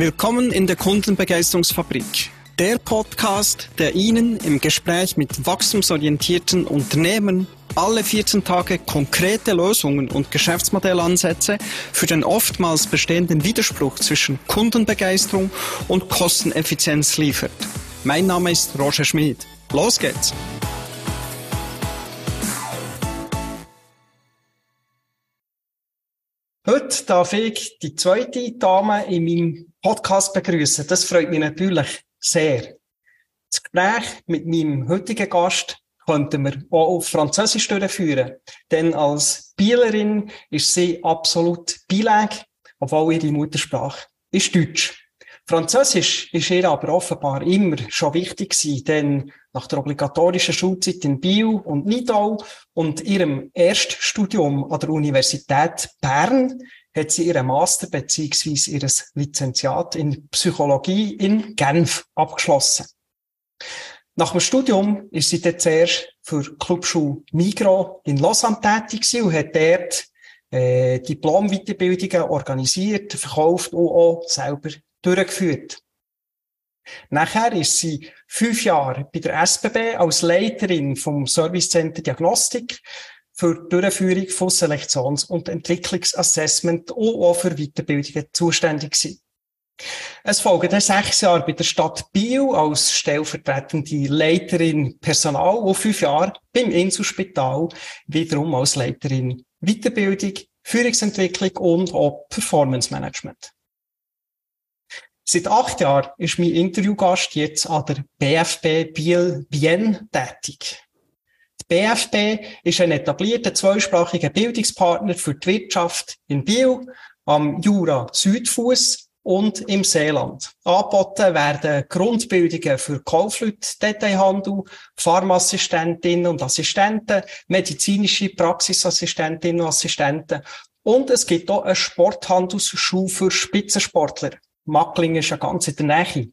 Willkommen in der Kundenbegeisterungsfabrik. Der Podcast, der Ihnen im Gespräch mit wachstumsorientierten Unternehmen alle 14 Tage konkrete Lösungen und Geschäftsmodellansätze für den oftmals bestehenden Widerspruch zwischen Kundenbegeisterung und Kosteneffizienz liefert. Mein Name ist Roger Schmid. Los geht's! Heute darf ich die zweite Dame in meinem Podcast begrüßen. Das freut mich natürlich sehr. Das Gespräch mit meinem heutigen Gast könnten wir auch auf Französisch durchführen. Denn als Bielerin ist sie absolut bilag, obwohl ihre Muttersprache ist Deutsch. Französisch ist ihr aber offenbar immer schon wichtig gewesen, denn nach der obligatorischen Schulzeit in Biel und Nidau und ihrem Erststudium an der Universität Bern hat sie ihren Master bzw. ihr Lizenziat in Psychologie in Genf abgeschlossen. Nach dem Studium ist sie dann zuerst für Clubschule Migro in Lausanne tätig und hat dort äh, Diplom-Weiterbildungen organisiert, verkauft und auch selber durchgeführt. Nachher ist sie fünf Jahre bei der SBB als Leiterin vom Service Center Diagnostik für die Durchführung von Selektions- und Entwicklungsassessment und auch für Weiterbildungen zuständig gewesen. Es folgen dann sechs Jahre bei der Stadt Biel als stellvertretende Leiterin Personal und fünf Jahre beim Inselspital wiederum als Leiterin Weiterbildung, Führungsentwicklung und auch Performance Management. Seit acht Jahren ist mein Interviewgast jetzt an der BFB Biel Bien tätig. BFB ist ein etablierter zweisprachiger Bildungspartner für die Wirtschaft in Biel, am Jura Südfuss und im Seeland. Angeboten werden Grundbildungen für Kaufleute, Detailhandel, Pharmaassistentinnen und Assistenten, medizinische Praxisassistentinnen und Assistenten und es gibt auch eine Sporthandelsschule für Spitzensportler. Macklingen ist ja ganz in der Nähe.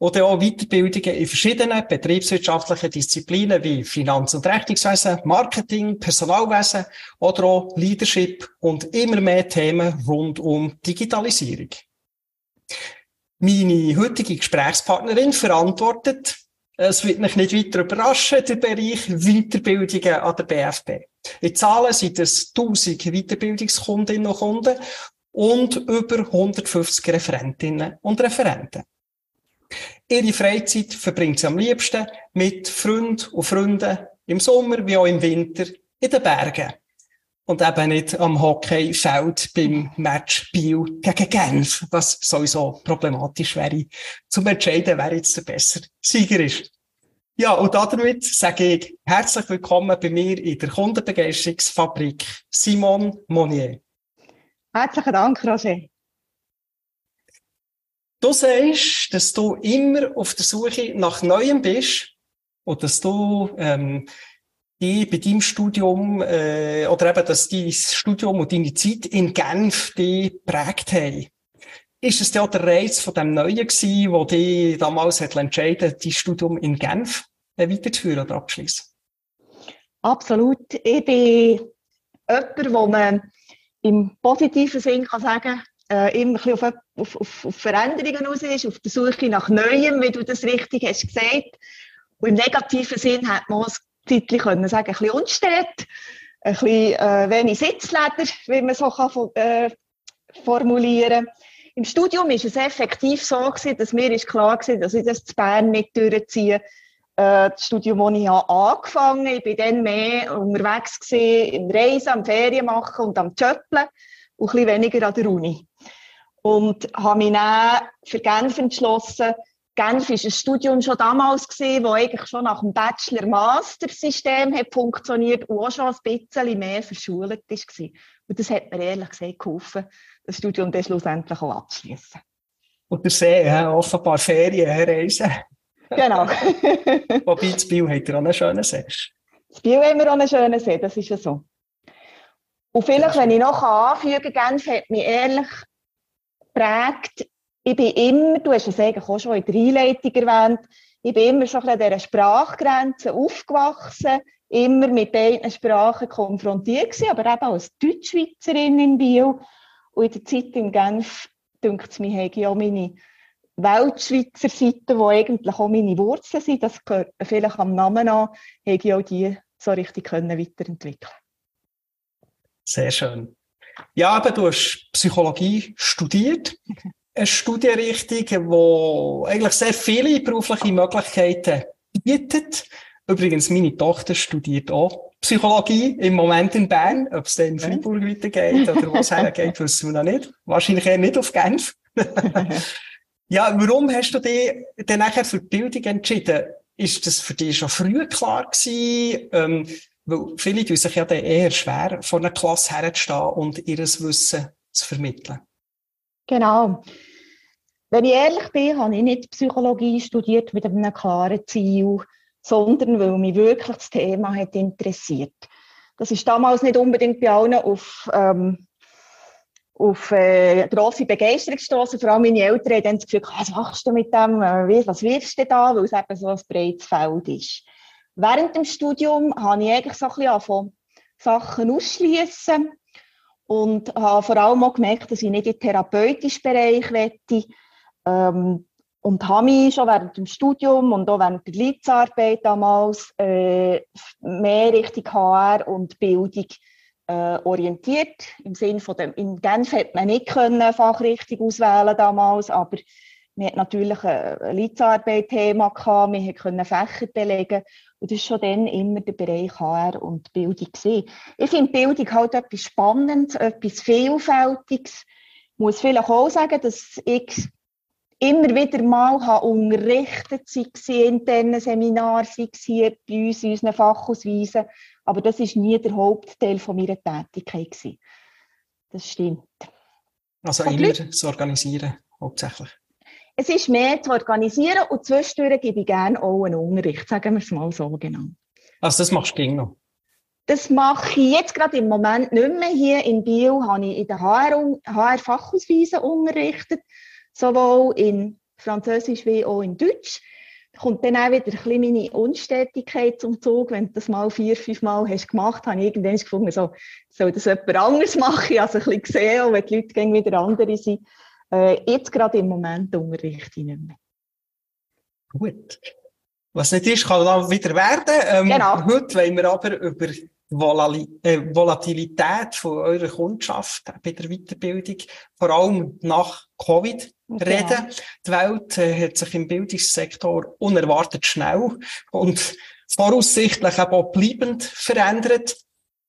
Oder auch Weiterbildungen in verschiedenen betriebswirtschaftlichen Disziplinen wie Finanz- und Rechnungswesen, Marketing, Personalwesen oder auch Leadership und immer mehr Themen rund um Digitalisierung. Meine heutige Gesprächspartnerin verantwortet, es wird mich nicht weiter überraschen, den Bereich Weiterbildungen an der BFB. In Zahlen sind es 1000 Weiterbildungskundinnen und Kunden und über 150 Referentinnen und Referenten. Ihre Freizeit verbringt sie am liebsten mit Freunden und Freunden im Sommer wie auch im Winter in den Bergen. Und eben nicht am Hockeyfeld beim Match Biel gegen Genf, was sowieso problematisch wäre, zum entscheiden, wer jetzt der bessere Sieger ist. Ja, und damit sage ich herzlich willkommen bei mir in der Kundenbegeisterungsfabrik Simon Monnier. Herzlichen Dank, Roger. Du sagst, dass du immer auf der Suche nach Neuem bist und dass du ähm, die bei deinem Studium äh, oder eben, dass dein Studium und deine Zeit in Genf die prägt haben. Ist es der Reiz von dem Neuen gewesen, wo die damals hat entschieden, dein Studium in Genf äh, weiterzuführen oder abzuschließen? Absolut. Ich bin jemand, wo man im positiven Sinn kann sagen, äh, immer ein bisschen auf, auf, auf Veränderungen aus ist, auf der Suche nach Neuem, wie du das richtig hast gesagt. Und im negativen Sinn hat man es zeitlich können sagen, ein bisschen unstet, ein bisschen äh, wenig Sitzleder, wie man so kann, äh, formulieren Im Studium ist es effektiv so gewesen, dass mir ist klar war, dass ich das zu Bern nicht durchziehe. Äh, das Studium, das ich habe angefangen habe, ich war dann mehr unterwegs gewesen, im Reisen, am Ferien machen und am Jöppeln und ein bisschen weniger an der Uni. Und habe mich dann für Genf entschlossen. Genf war ein Studium schon damals gewesen, das eigentlich schon nach dem Bachelor-Master-System funktioniert und auch schon ein bisschen mehr verschult war. Und das hat mir ehrlich gesagt geholfen, das Studium dann schlussendlich auch abzuschließen. Und der See, ja, offenbar Ferien, reisen. Genau. Wobei, das Biel hat ja auch einen schönen See. Das Biel haben wir auch einen schönen See, das ist ja so. Und vielleicht, wenn ich noch anfügen kann, Genf hat mich ehrlich geprägt. Ich bin immer, du hast es eigentlich auch schon in der Einleitung erwähnt, ich bin immer schon an dieser Sprachgrenze aufgewachsen, immer mit beiden Sprachen konfrontiert gewesen, aber eben als Deutschschweizerin in Bio und in der Zeit in Genf denkt es mir, habe ich auch meine Weltschweizer Seite, wo eigentlich auch meine Wurzeln sind, das gehört vielleicht am Namen an, habe ich auch die so richtig können weiterentwickeln Sehr schön. Ja, aber du hast Psychologie studiert. Eine Studienrichtung, die eigentlich sehr viele berufliche Möglichkeiten bietet. Übrigens, meine Tochter studiert auch Psychologie im Moment in Bern. Ob es dann in Freiburg weitergeht oder wo es hergeht, wissen wir noch nicht. Wahrscheinlich eher nicht auf Genf. ja, warum hast du dich dann nachher für die Bildung entschieden? Ist das für dich schon früh klar gewesen? Ähm, weil viele tun sich ja dann eher schwer, vor einer Klasse herzustehen und ihr Wissen zu vermitteln. Genau. Wenn ich ehrlich bin, habe ich nicht Psychologie studiert mit einem klaren Ziel, sondern weil mich wirklich das Thema hat interessiert. Das ist damals nicht unbedingt bei allen auf, ähm, auf äh, grosse Begeisterung gestoßen. Vor allem meine Eltern haben das Gefühl, was machst du mit dem, äh, was wirfst du da, weil es eben so ein breites Feld ist. Während dem Studium habe ich eigentlich so ein bisschen Sachen ausschließen und habe vor allem auch gemerkt, dass ich nicht in den therapeutischen Bereich möchte. Ähm, und habe mich schon während dem Studium und auch während der Leidsarbeit damals äh, mehr Richtung HR und Bildung äh, orientiert. Im Sinne von dem, in Genf hat man nicht können Fachrichtung auswählen damals, aber man hat natürlich ein Leidsarbeit-Thema gehabt, man konnte Fächer belegen und das war schon dann immer der Bereich HR und Bildung. Gewesen. Ich finde Bildung halt etwas Spannendes, etwas Vielfältiges. Ich muss vielleicht auch sagen, dass ich immer wieder mal habe unterrichtet, sei es in internen Seminaren, sei es hier bei uns in unseren Fachausweisen. Aber das war nie der Hauptteil von meiner Tätigkeit. Gewesen. Das stimmt. Also immer zu organisieren, hauptsächlich. Es ist mehr zu organisieren und zwischendurch gebe ich gerne auch einen Unterricht, sagen wir es mal so genau. Also das machst du noch? Das mache ich jetzt gerade im Moment nicht mehr. Hier in Biel habe ich in den HR-Fachausweisen unterrichtet, sowohl in Französisch wie auch in Deutsch. Da kommt dann auch wieder ein meine Unstetigkeit zum Zug. Wenn du das mal vier, fünf Mal hast gemacht, habe ich irgendwann gefunden, so, soll das jemand anderes machen. Es ein bisschen gesehen, auch wenn die Leute wieder andere sind. Äh, jetzt gerade im Moment unterrichte ich nicht mehr. Gut. Was nicht ist, kann dann wieder werden. Ähm, genau. Heute wollen wir aber über die äh, Volatilität von eurer Kundschaft bei der Weiterbildung, vor allem nach Covid, genau. reden. Die Welt äh, hat sich im Bildungssektor unerwartet schnell und voraussichtlich auch bleibend verändert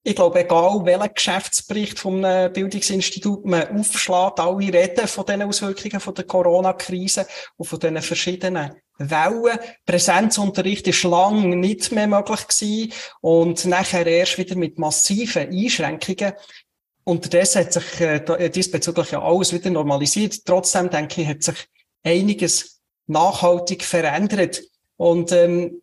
ich glaube, egal welchen Geschäftsbericht vom Bildungsinstitut man aufschlägt, alle reden von den Auswirkungen von der Corona-Krise und von den verschiedenen Wellen. Präsenzunterricht ist lang nicht mehr möglich gewesen und nachher erst wieder mit massiven Einschränkungen. Unterdessen hat sich äh, diesbezüglich ja alles wieder normalisiert. Trotzdem denke ich, hat sich einiges nachhaltig verändert. Und ähm,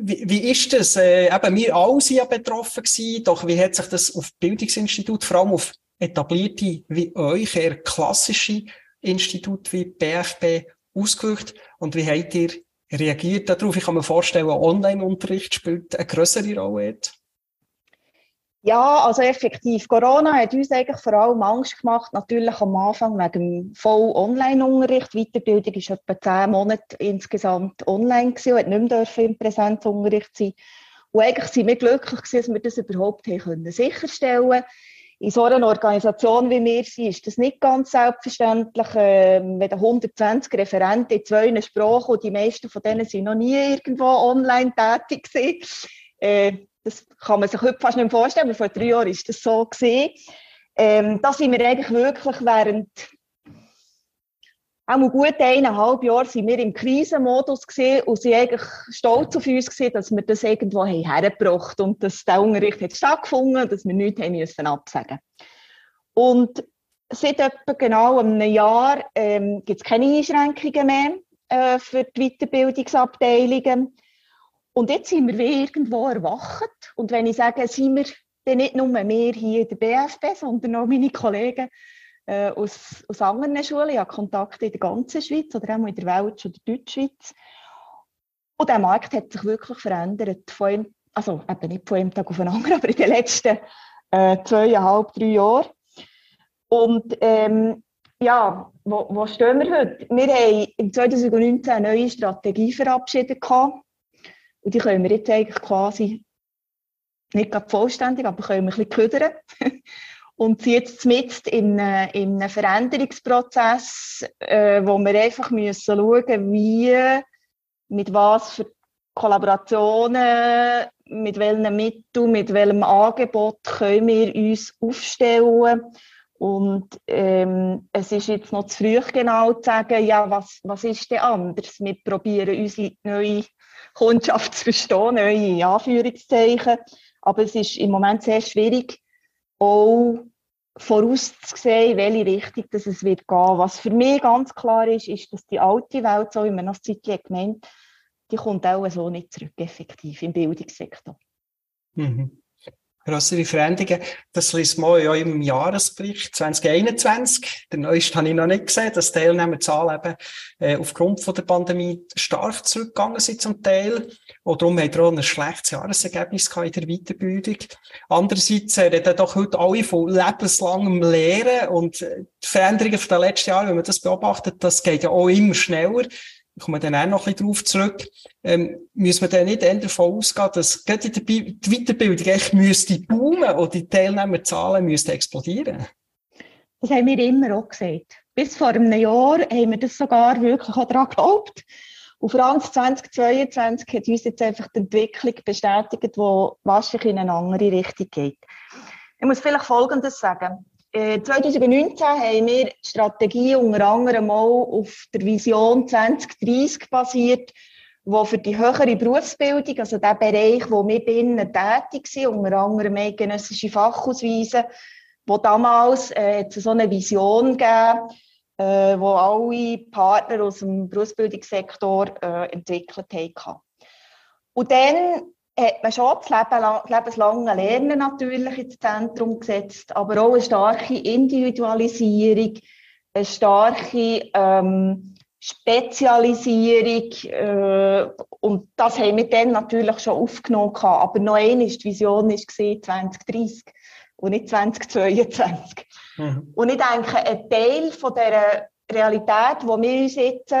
wie, wie ist das? Äh, eben, wir alle sind ja betroffen gewesen, doch wie hat sich das auf Bildungsinstitut, vor allem auf etablierte wie euch, eher klassische Institut wie BFB ausgewirkt und wie habt ihr reagiert darauf? Ich kann mir vorstellen, Online-Unterricht spielt eine größere Rolle jetzt. Ja, also effektiv. Corona hat uns eigentlich vor allem Angst gemacht, natürlich am Anfang wegen voll Online-Unterricht. Weiterbildung ist etwa zehn Monate insgesamt online gewesen und nicht mehr im Präsenzunterricht sein. Und eigentlich sind wir glücklich gewesen, dass wir das überhaupt können sicherstellen in so einer Organisation wie wir sind, ist das nicht ganz selbstverständlich. Ähm, wenn 120 Referenten in zwei Sprachen und die meisten von denen sind noch nie irgendwo online tätig gewesen, äh, das kann man sich heute fast nicht mehr vorstellen, aber vor drei Jahren war das so. Ähm, da sind wir eigentlich wirklich während auch gut eineinhalb Jahre sind wir im Krisenmodus gesehen und sind eigentlich stolz auf uns gesehen, dass wir das irgendwo haben hergebracht und dass der Unterricht hat stattgefunden und dass wir nichts haben müssen absagen. Und seit etwa genau einem Jahr ähm, gibt es keine Einschränkungen mehr äh, für die Weiterbildungsabteilungen. Und jetzt sind wir wie irgendwo erwacht. Und wenn ich sage, sind wir dann nicht nur wir hier in der BFB, sondern auch meine Kollegen äh, aus, aus anderen Schulen. Ich habe Kontakte in der ganzen Schweiz oder auch in der Welt oder der Deutschschweiz. Und der Markt hat sich wirklich verändert. Von, also eben nicht von einem Tag auf den anderen, aber in den letzten äh, zweieinhalb, drei Jahren. Und ähm, ja, wo, wo stehen wir heute? Wir haben im 2019 eine neue Strategie verabschiedet gehabt. Und die können wir jetzt eigentlich quasi nicht vollständig, aber können wir ein bisschen ködern. Und sind jetzt mit in, in einem Veränderungsprozess, äh, wo wir einfach müssen schauen wie, mit was für Kollaborationen, mit welchen Mitteln, mit welchem Angebot können wir uns aufstellen. Und ähm, es ist jetzt noch zu früh genau zu sagen, ja, was, was ist denn anders? Wir probieren unsere neue Kundschaft zu verstehen, neue Anführungszeichen. Aber es ist im Moment sehr schwierig, auch vorauszusehen, in welche Richtung das es wird gehen. Was für mich ganz klar ist, ist, dass die alte Welt, so wie man das Zeit gemeint die kommt auch so nicht zurück, effektiv, im Bildungssektor. Mhm größere Veränderungen. Das liest man ja im Jahresbericht 2021. Den neuesten habe ich noch nicht gesehen, dass die Teilnehmerzahlen eben äh, aufgrund von der Pandemie stark zurückgegangen sind zum Teil. Und darum haben wir auch ein schlechtes Jahresergebnis in der Weiterbildung. Andererseits reden doch heute alle von lebenslangem Lehren und äh, die Veränderungen von den letzten Jahren, wenn man das beobachtet, das geht ja auch immer schneller ich komme dann auch noch ein bisschen drauf zurück, ähm, müssen wir dann nicht eher davon ausgehen, dass gerade in der die Weiterbildung echt müsste boomen und die Teilnehmerzahlen müssten explodieren? Das haben wir immer auch gesagt. Bis vor einem Jahr haben wir das sogar wirklich auch daran geglaubt. Und vor allem 2022 hat uns jetzt einfach die Entwicklung bestätigt, die wahrscheinlich in eine andere Richtung geht. Ich muss vielleicht Folgendes sagen. 2019 äh, haben wir die Strategie unter anderem auch auf der Vision 2030 basiert, wo für die höhere Berufsbildung, also der Bereich, wo wir binnen tätig sind, unter anderem eidgenössische Fachausweise, wo damals äh, so eine Vision gegeben, äh, wo alle Partner aus dem Berufsbildungssektor äh, entwickelt haben. Und dann hat man schon das lebenslange Lernen natürlich ins Zentrum gesetzt, aber auch eine starke Individualisierung, eine starke ähm, Spezialisierung äh, und das haben wir dann natürlich schon aufgenommen. Aber noch eine ist, die Vision war 2030 und nicht 2022. Mhm. Und ich denke, ein Teil von dieser Realität, wo wir uns jetzt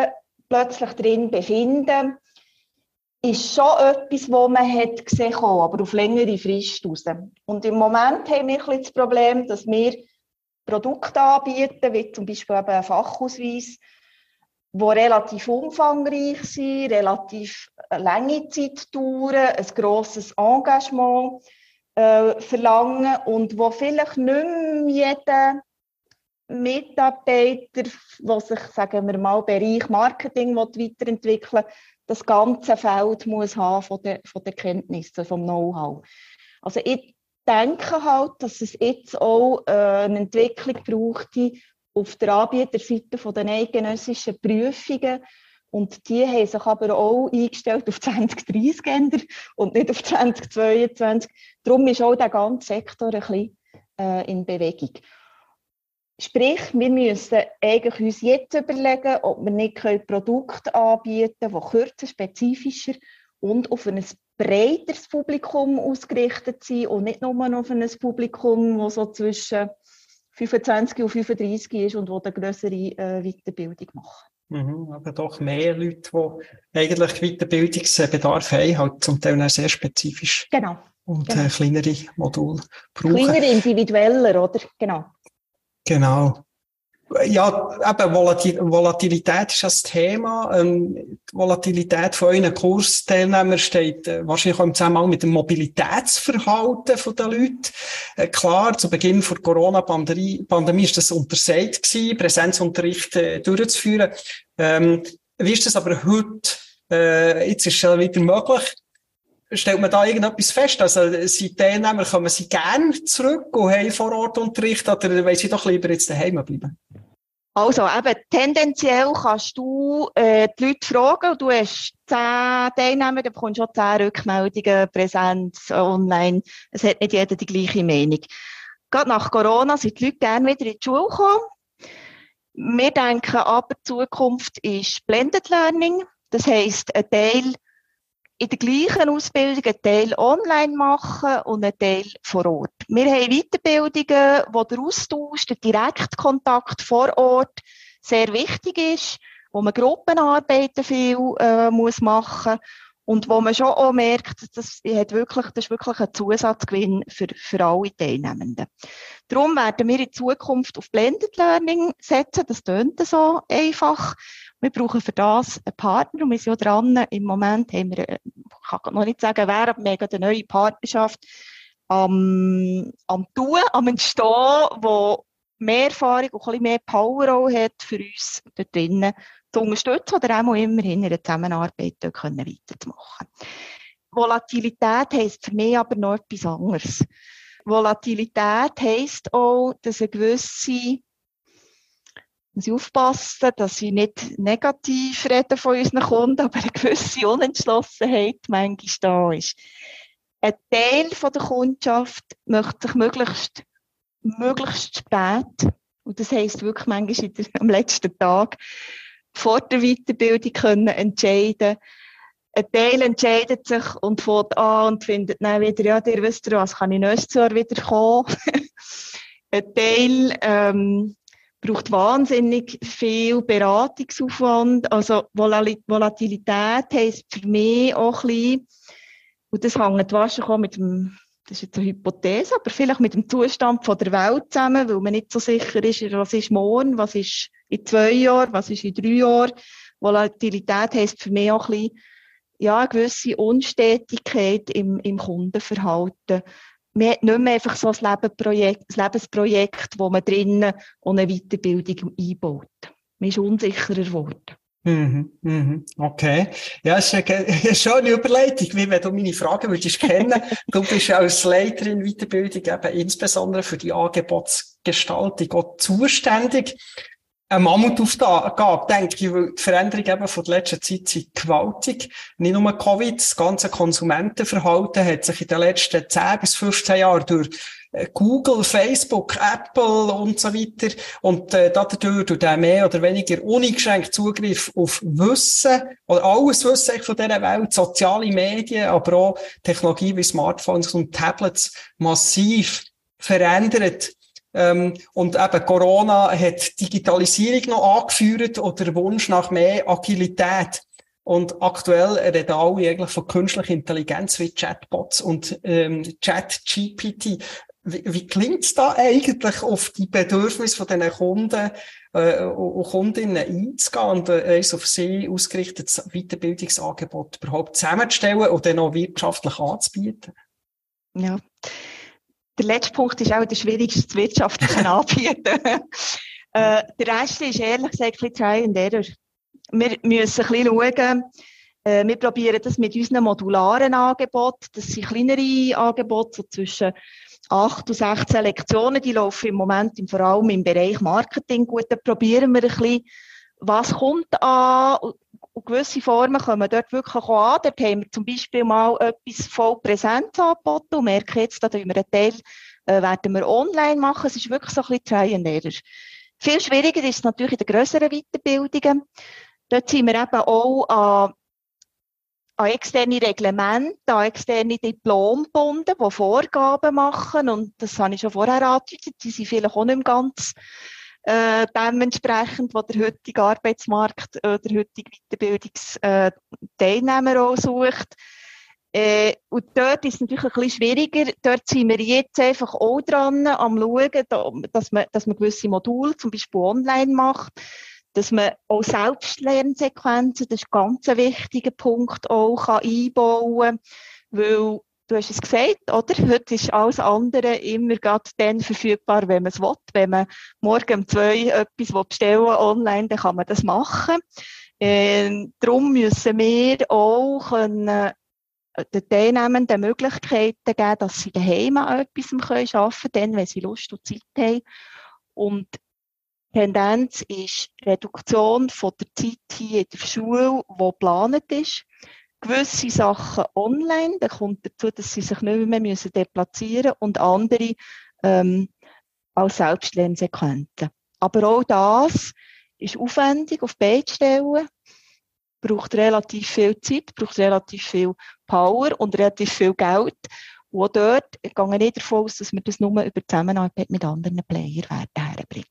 plötzlich drin befinden, ist schon etwas, wo man hat gesehen hat, aber auf längere Frist raus. Und im Moment haben wir ein das Problem, dass wir Produkte anbieten, wie zum Beispiel eben ein Fachausweis, die relativ umfangreich sind, relativ lange Zeit dauern, ein grosses Engagement äh, verlangen und wo vielleicht nicht mehr jeder Mitarbeiter, der sich, sagen wir mal, Bereich Marketing weiterentwickeln will, das ganze Feld muss haben von den, von den Kenntnissen, vom Know-how. Also ich denke halt, dass es jetzt auch äh, eine Entwicklung brauchte auf der Anbieterseite von den eidgenössischen Prüfungen. Und die haben sich aber auch eingestellt auf 2030 und nicht auf 2022. Darum ist auch der ganze Sektor ein bisschen äh, in Bewegung. Sprich, wir müssen eigentlich uns jetzt überlegen, ob wir nicht Produkte anbieten können, die kürzer, spezifischer und auf ein breiteres Publikum ausgerichtet sind und nicht nur auf ein Publikum, das so zwischen 25 und 35 ist und wo eine größere äh, Weiterbildung macht. Mhm, aber doch mehr Leute, die eigentlich Weiterbildungsbedarf haben, halt zum Teil sehr spezifisch. Genau. Und genau. Äh, kleinere Module brauchen. Kleiner, individueller, oder? Genau. Genau. Ja, eben Volatilität ist das Thema. Ähm, die Volatilität von euren Kursteilnehmern steht äh, wahrscheinlich auch im Zusammenhang mit dem Mobilitätsverhalten der Leute. Äh, klar, zu Beginn der Corona-Pandemie Pandemie ist das untersagt Präsenzunterricht äh, durchzuführen. Ähm, wie ist das aber heute? Jetzt ist es wieder möglich stellt man da irgendetwas fest? Also, sind Teilnehmer, kommen sie gerne zurück und haben vor Ort Unterricht oder wollen sie doch lieber jetzt daheim bleiben? Also, eben, tendenziell kannst du äh, die Leute fragen, du hast zehn Teilnehmer, dann bekommst du schon zehn Rückmeldungen, Präsenz, online. Es hat nicht jeder die gleiche Meinung. Gerade nach Corona sind die Leute gerne wieder in die Schule gekommen. Wir denken aber, die Zukunft ist Blended Learning. Das heisst, ein Teil in der gleichen Ausbildung einen Teil online machen und einen Teil vor Ort. Wir haben Weiterbildungen, wo der Austausch, der Direktkontakt vor Ort sehr wichtig ist, wo man Gruppenarbeiten viel äh, muss machen und wo man schon auch merkt, das, hat wirklich, das ist wirklich ein Zusatzgewinn für, für alle Teilnehmenden. Darum werden wir in Zukunft auf Blended Learning setzen. Das tönt so einfach. Wir brauchen für das einen Partner und wir sind ja dran. Im Moment haben wir, ich kann noch nicht sagen, wer, aber wir haben eine neue Partnerschaft am, am Tun, am Entstehen, wo mehr Erfahrung und ein bisschen mehr Power auch hat für uns dort drinnen zu unterstützen oder auch immerhin in der Zusammenarbeit können weiterzumachen. Volatilität heisst für mich aber noch etwas anderes. Volatilität heisst auch, dass eine gewisse muss ich aufpassen, dass ich nicht negativ rede von unseren Kunden, aber eine gewisse Unentschlossenheit manchmal da ist. Ein Teil der Kundschaft möchte sich möglichst, möglichst spät, und das heisst wirklich manchmal am letzten Tag, vor der Weiterbildung können entscheiden. Ein Teil entscheidet sich und fährt an und findet dann wieder, ja, ihr wisst ja, was kann ich nächstes Jahr wieder kommen. Ein Teil ähm, braucht wahnsinnig viel Beratungsaufwand. Also Volatilität heisst für mich auch ein bisschen, und das hängt wahrscheinlich auch mit dem, das ist jetzt eine Hypothese, aber vielleicht mit dem Zustand von der Welt zusammen, weil man nicht so sicher ist, was ist morgen, was ist in zwei Jahren, was ist in drei Jahren. Volatilität heisst für mich auch ein bisschen, ja, eine gewisse Unstetigkeit im, im Kundenverhalten. Man hat nicht mehr einfach so ein Lebensprojekt, ein Lebensprojekt, wo man drinnen eine Weiterbildung einbaut. Man ist unsicherer geworden. Mhm, mhm, okay. Ja, es ist eine, schöne Überleitung, wie wenn du meine Fragen würdest kennen. du bist als Leiterin Weiterbildung eben insbesondere für die Angebotsgestaltung auch zuständig eine Mammutaufgabe, denke ich, weil die Veränderung eben von der letzten Zeit sind gewaltig. Nicht nur Covid, das ganze Konsumentenverhalten hat sich in den letzten 10 bis 15 Jahren durch äh, Google, Facebook, Apple und so weiter und äh, dadurch durch den mehr oder weniger uneingeschränkt Zugriff auf Wissen oder alles Wissen von dieser Welt, soziale Medien, aber auch Technologie wie Smartphones und Tablets massiv verändert. Ähm, und eben Corona hat Digitalisierung noch angeführt oder der Wunsch nach mehr Agilität. Und aktuell reden alle eigentlich von künstlicher Intelligenz wie Chatbots und ähm, Chat-GPT. Wie, wie klingt es da eigentlich auf die Bedürfnisse von diesen Kunden äh, und Kundinnen einzugehen und äh, ein auf sie ausgerichtetes Weiterbildungsangebot überhaupt zusammenzustellen und dann auch wirtschaftlich anzubieten? Ja, der letzte Punkt ist auch der schwierigste, das wirtschaftliche Anbieten. äh, der Rest ist ehrlich gesagt ein bisschen Try and Error. Wir müssen ein bisschen schauen, äh, wir probieren das mit unseren modularen Angeboten. Das sind kleinere Angebote, so zwischen 8 und 16 Lektionen. Die laufen im Moment vor allem im Bereich Marketing gut. Da probieren wir ein bisschen, was kommt an und gewisse Formen kommen dort wirklich auch an. Dort haben wir zum Beispiel mal etwas voll Präsenz angeboten und merken jetzt, da wir einen Teil äh, werden wir online machen. Es ist wirklich so ein bisschen Try and Error. Viel schwieriger ist es natürlich in den grösseren Weiterbildungen. Dort sind wir eben auch an, an externe Reglemente, an externe Diplom gebunden, die Vorgaben machen. Und das habe ich schon vorher angedeutet, die sind vielleicht auch nicht ganz äh, dementsprechend, was der heutige Arbeitsmarkt oder der heutige Weiterbildungsteilnehmer äh, auch sucht. Äh, und dort ist es natürlich ein bisschen schwieriger. Dort sind wir jetzt einfach auch dran, am schauen, dass man, dass man gewisse Module zum Beispiel online macht, dass man auch Selbstlernsequenzen, das ist ein ganz wichtiger Punkt, auch kann einbauen kann, weil du hast es gesagt, oder? Heute ist alles andere immer gerade dann verfügbar, wenn man es will. Wenn man morgen um zwei etwas bestellen online, dann kann man das machen. Äh, darum müssen wir auch können, äh, den Teilnehmenden Möglichkeiten geben, dass sie daheim an etwas arbeiten können, dann, wenn sie Lust und Zeit haben. Und Tendenz ist Reduktion von der Zeit hier in der Schule, die geplant ist gewisse Sachen online, dann kommt dazu, dass sie sich nicht mehr müssen deplatzieren und andere ähm, als Selbstlernsequenzen. Aber auch das ist aufwendig auf beide Stellen, braucht relativ viel Zeit, braucht relativ viel Power und relativ viel Geld. Und dort gehe ich davon aus, dass wir das nur über Zusammenarbeit mit anderen Playern werden herbringen.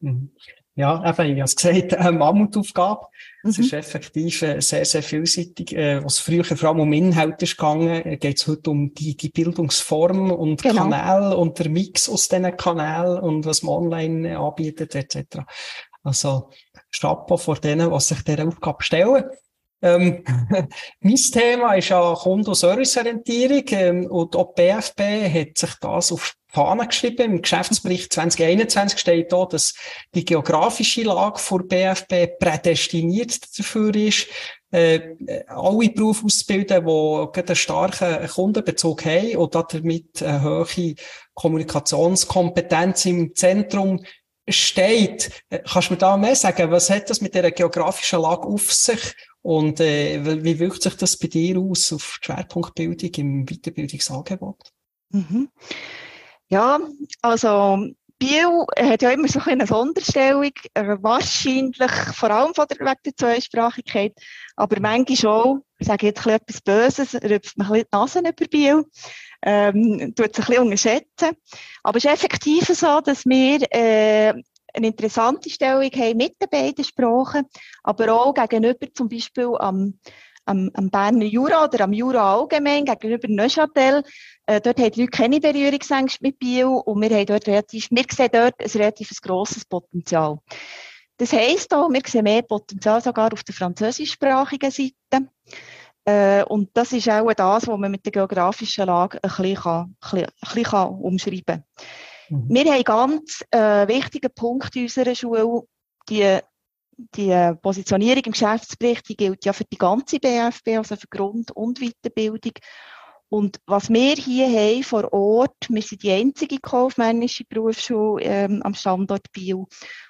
Mhm. Ja, eben, ich habe es gesagt, eine Mammutaufgabe. Es mhm. ist effektiv äh, sehr, sehr vielseitig. Äh, was früher vor allem um Inhalt ist gegangen, äh, geht es heute um die, die Bildungsform und genau. Kanäle und der Mix aus diesen Kanälen und was man online anbietet, etc. Also, Chapeau vor denen, was sich dieser Aufgabe stellen. Ähm, mein Thema ist ja Kunde- und Serviceorientierung ähm, und auch BFB hat sich das auf Fahne geschrieben. Im Geschäftsbericht 2021 steht da, dass die geografische Lage vor BFB prädestiniert dafür ist, äh, alle Berufe auszubilden, die einen starken Kundenbezug haben und damit eine hohe Kommunikationskompetenz im Zentrum steht. Äh, kannst du mir da mehr sagen? Was hat das mit der geografischen Lage auf sich? Und äh, wie wirkt sich das bei dir aus auf die Schwerpunktbildung im Weiterbildungsangebot? Mhm. Ja, also Biel hat ja immer so eine Sonderstellung, äh, wahrscheinlich vor allem von der, wegen der Zweisprachigkeit, aber manchmal auch, ich sage jetzt etwas Böses, rüpft man ein bisschen die Nase über Biel, ähm, tut sich ein bisschen unterschätzen. Aber es ist effektiv so, dass wir äh, eine interessante Stellung haben mit den beiden Sprachen, aber auch gegenüber zum Beispiel am, am, am Berner Jura oder am Jura allgemein, gegenüber Neuchâtel. Äh, dort haben die Leute keine Berührungsängste mit Bio und wir haben dort relativ, wir sehen dort ein relativ grosses Potenzial. Das heisst auch, wir sehen mehr Potenzial sogar auf der französischsprachigen Seite. Äh, und das ist auch das, was man mit der geografischen Lage ein bisschen, kann, ein bisschen, kann umschreiben kann. Mhm. Wir haben ganz äh, wichtigen Punkt in unserer Schule, die, die Positionierung im Geschäftsbericht, die gilt ja für die ganze BFB, also für Grund- und Weiterbildung. Und was wir hier haben vor Ort, wir sind die einzige kaufmännische Berufsschule ähm, am Standort Biel.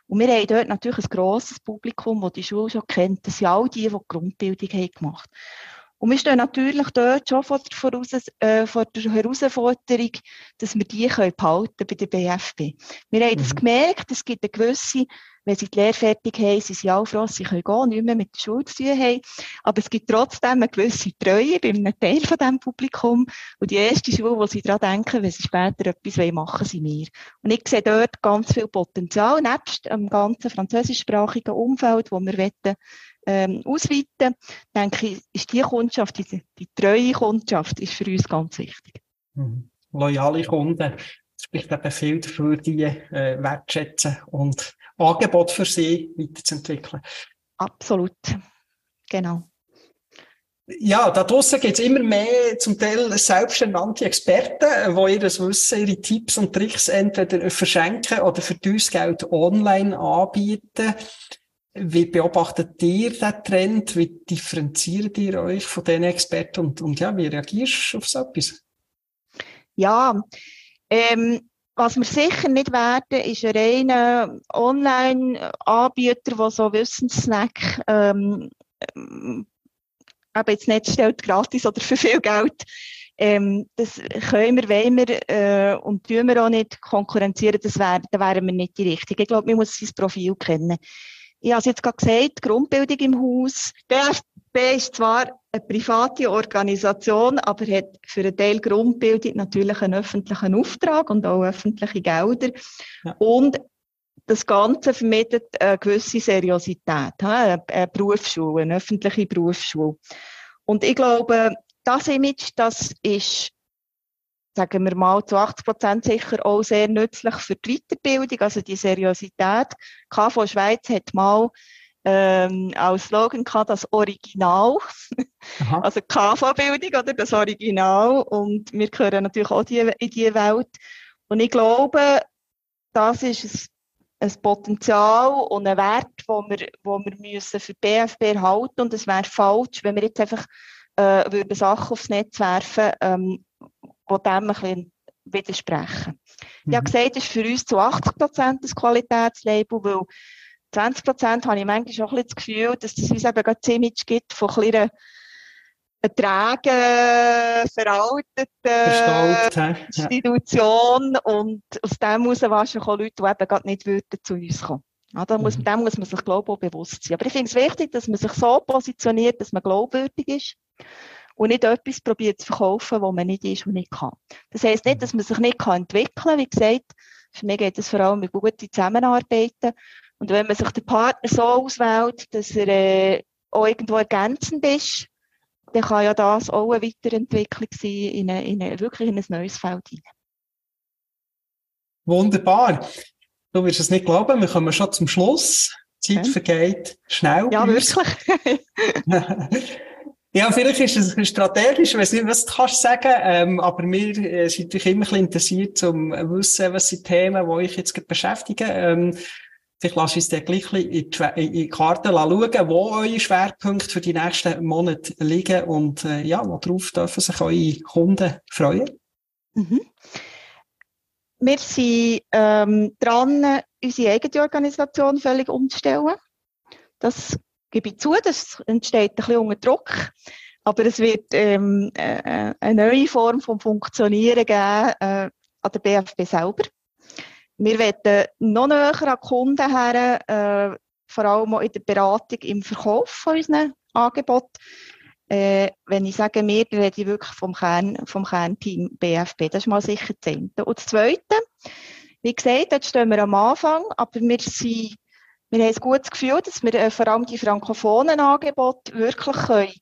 Und wir haben dort natürlich ein grosses Publikum, das die Schule schon kennt. Das sind all die, die, die Grundbildung haben gemacht haben. Und wir stehen natürlich dort schon vor der, Voraus äh, vor der Herausforderung, dass wir die können behalten bei der BFB. Wir haben mhm. das gemerkt, es gibt eine gewisse, wenn sie die Lehre fertig haben, sind sie auch froh, sie können gehen, nicht mehr mit der Schule zu tun haben. Aber es gibt trotzdem eine gewisse Treue bei einem Teil von diesem Publikum. Und die erste Schule, wo sie daran denken, wenn sie später etwas machen wollen, sind wir. Und ich sehe dort ganz viel Potenzial, nebst dem ganzen französischsprachigen Umfeld, wo wir wollen, ähm, ausweiten, denke ich, ist die Kundschaft, die, die treue Kundschaft, ist für uns ganz wichtig. Mhm. Loyale Kunden, spricht eben viel dafür, die äh, wertschätzen und Angebot für sie weiterzuentwickeln. Absolut, genau. Ja, da draussen gibt es immer mehr zum Teil selbsternannte Experten, die ihr Wissen, ihre Tipps und Tricks entweder verschenken oder für teures Geld online anbieten. Wie beobachtet ihr den Trend? Wie differenziert ihr euch von diesen Experten? Und, und ja, wie reagierst du auf so etwas? Ja, ähm, was wir sicher nicht werden, ist ein reiner Online-Anbieter, der so Wissenssnack ähm, aber jetzt nicht stellt, gratis oder für viel Geld. Ähm, das können wir, wollen wir äh, und tun wir auch nicht konkurrenzieren, das wär, da wären wir nicht die Richtigen. Ich glaube, man muss sein Profil kennen. Ich habe es jetzt gerade gesagt, Grundbildung im Haus. DFB ist zwar eine private Organisation, aber hat für einen Teil Grundbildung natürlich einen öffentlichen Auftrag und auch öffentliche Gelder. Ja. Und das Ganze vermittelt eine gewisse Seriosität, eine Berufsschule, eine öffentliche Berufsschule. Und ich glaube, das Image, das ist sagen wir mal, zu 80 Prozent sicher auch sehr nützlich für die Weiterbildung, also die Seriosität. KV Schweiz hat mal ähm, als Slogan gehabt, das Original. Aha. Also KV-Bildung oder das Original. Und wir gehören natürlich auch die, in diese Welt. Und ich glaube, das ist ein, ein Potenzial und ein Wert, wo wir, wo wir müssen für BFB erhalten. Und es wäre falsch, wenn wir jetzt einfach äh, würden Sachen aufs Netz werfen, ähm, die dem ein bisschen widersprechen. Mhm. Ich habe gesagt, es ist für uns zu 80 Prozent das Qualitätslabel, weil 20 Prozent habe ich manchmal auch ein bisschen das Gefühl, dass das uns eben gerade das Image gibt von kleinen trägen, veralteten Institution und aus dem heraus wahrscheinlich auch Leute, die eben gerade nicht würden zu uns kommen. Ja, da muss, mhm. Dem muss man sich, glaube ich, auch bewusst sein. Aber ich finde es wichtig, dass man sich so positioniert, dass man glaubwürdig ist und nicht etwas probiert zu verkaufen, wo man nicht ist und nicht kann. Das heisst nicht, dass man sich nicht kann entwickeln kann. Wie gesagt, für mich geht es vor allem mit guten Zusammenarbeiten. Und wenn man sich den Partner so auswählt, dass er äh, auch irgendwo ergänzend ist, dann kann ja das auch eine Weiterentwicklung sein in, eine, in eine, wirklich in ein neues Feld hinein. Wunderbar. Du wirst es nicht glauben, wir kommen schon zum Schluss. Die Zeit vergeht schnell. Ja, wirklich. ja, vielleicht ist es strategisch, ich weiß nicht, was du kannst sagen, ähm, aber wir äh, sind natürlich immer ein interessiert, um zu wissen, was sind Themen, die euch jetzt beschäftigen. Ähm, Vielleicht lasse ich uns dann gleich in die, in die Karte schauen, wo eure Schwerpunkte für die nächsten Monate liegen und äh, ja, worauf dürfen sich eure Kunden freuen. Mhm. Wir sind ähm, dran, unsere eigene Organisation völlig umzustellen. Das gebe ich zu, das entsteht ein bisschen unter Druck. Aber es wird ähm, äh, eine neue Form von Funktionieren geben äh, an der BFB selber. Wir wollen noch näher an Kunden her, äh, vor allem auch in der Beratung, im Verkauf von unseren Angeboten. Äh, wenn ich sage wir, dann rede ich wirklich vom, Kern, vom Kernteam BFB. Das ist mal sicher das eine. Und das Zweite, wie gesagt, jetzt stehen wir am Anfang, aber wir, sind, wir haben ein gutes Gefühl, dass wir äh, vor allem die frankophonen Angebote wirklich können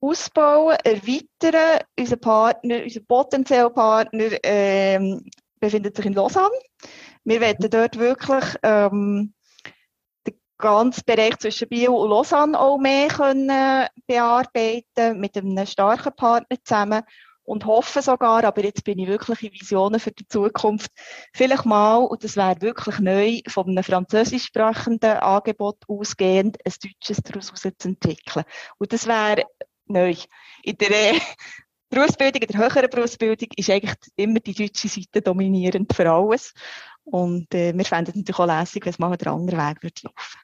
ausbauen, erweitern, unser Partner, unser potenzieller Partner ähm, befindet sich in Lausanne. Wir werden dort wirklich ähm, den ganzen Bereich zwischen Bio und Lausanne auch mehr können bearbeiten mit einem starken Partner zusammen und hoffe sogar, aber jetzt bin ich wirklich in Visionen für die Zukunft, vielleicht mal, und das wäre wirklich neu, von einem französisch sprechenden Angebot ausgehend ein deutsches daraus zu entwickeln. Und das wäre neu. In der Berufsbildung, in der höheren Berufsbildung ist eigentlich immer die deutsche Seite dominierend für alles. Und äh, wir fänden es natürlich auch lässig, wenn es mal der andere Weg würde laufen.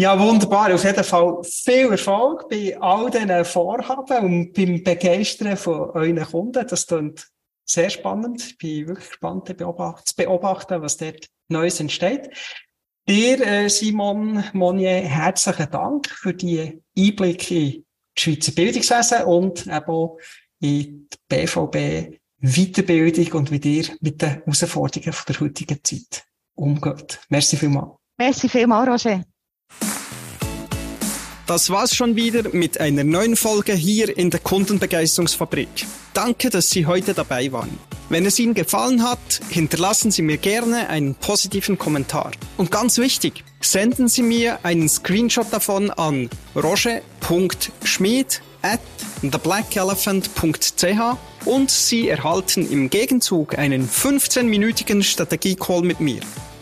Ja, wunderbar. Auf jeden Fall viel Erfolg bei all diesen Vorhaben und beim Begeistern von euren Kunden. Das klingt sehr spannend. Ich bin wirklich gespannt zu beobachten, was dort Neues entsteht. Dir, äh, Simon Monnier, herzlichen Dank für die Einblicke Schweizer Bildungswesen und eben auch in die BVB Weiterbildung und wie ihr mit den Herausforderungen der heutigen Zeit umgeht. Merci vielmals. Merci vielmals, Roger. Das war's schon wieder mit einer neuen Folge hier in der Kundenbegeisterungsfabrik. Danke, dass Sie heute dabei waren. Wenn es Ihnen gefallen hat, hinterlassen Sie mir gerne einen positiven Kommentar. Und ganz wichtig, senden Sie mir einen Screenshot davon an roger.schmied at theblackelephant.ch und Sie erhalten im Gegenzug einen 15-minütigen Strategie-Call mit mir.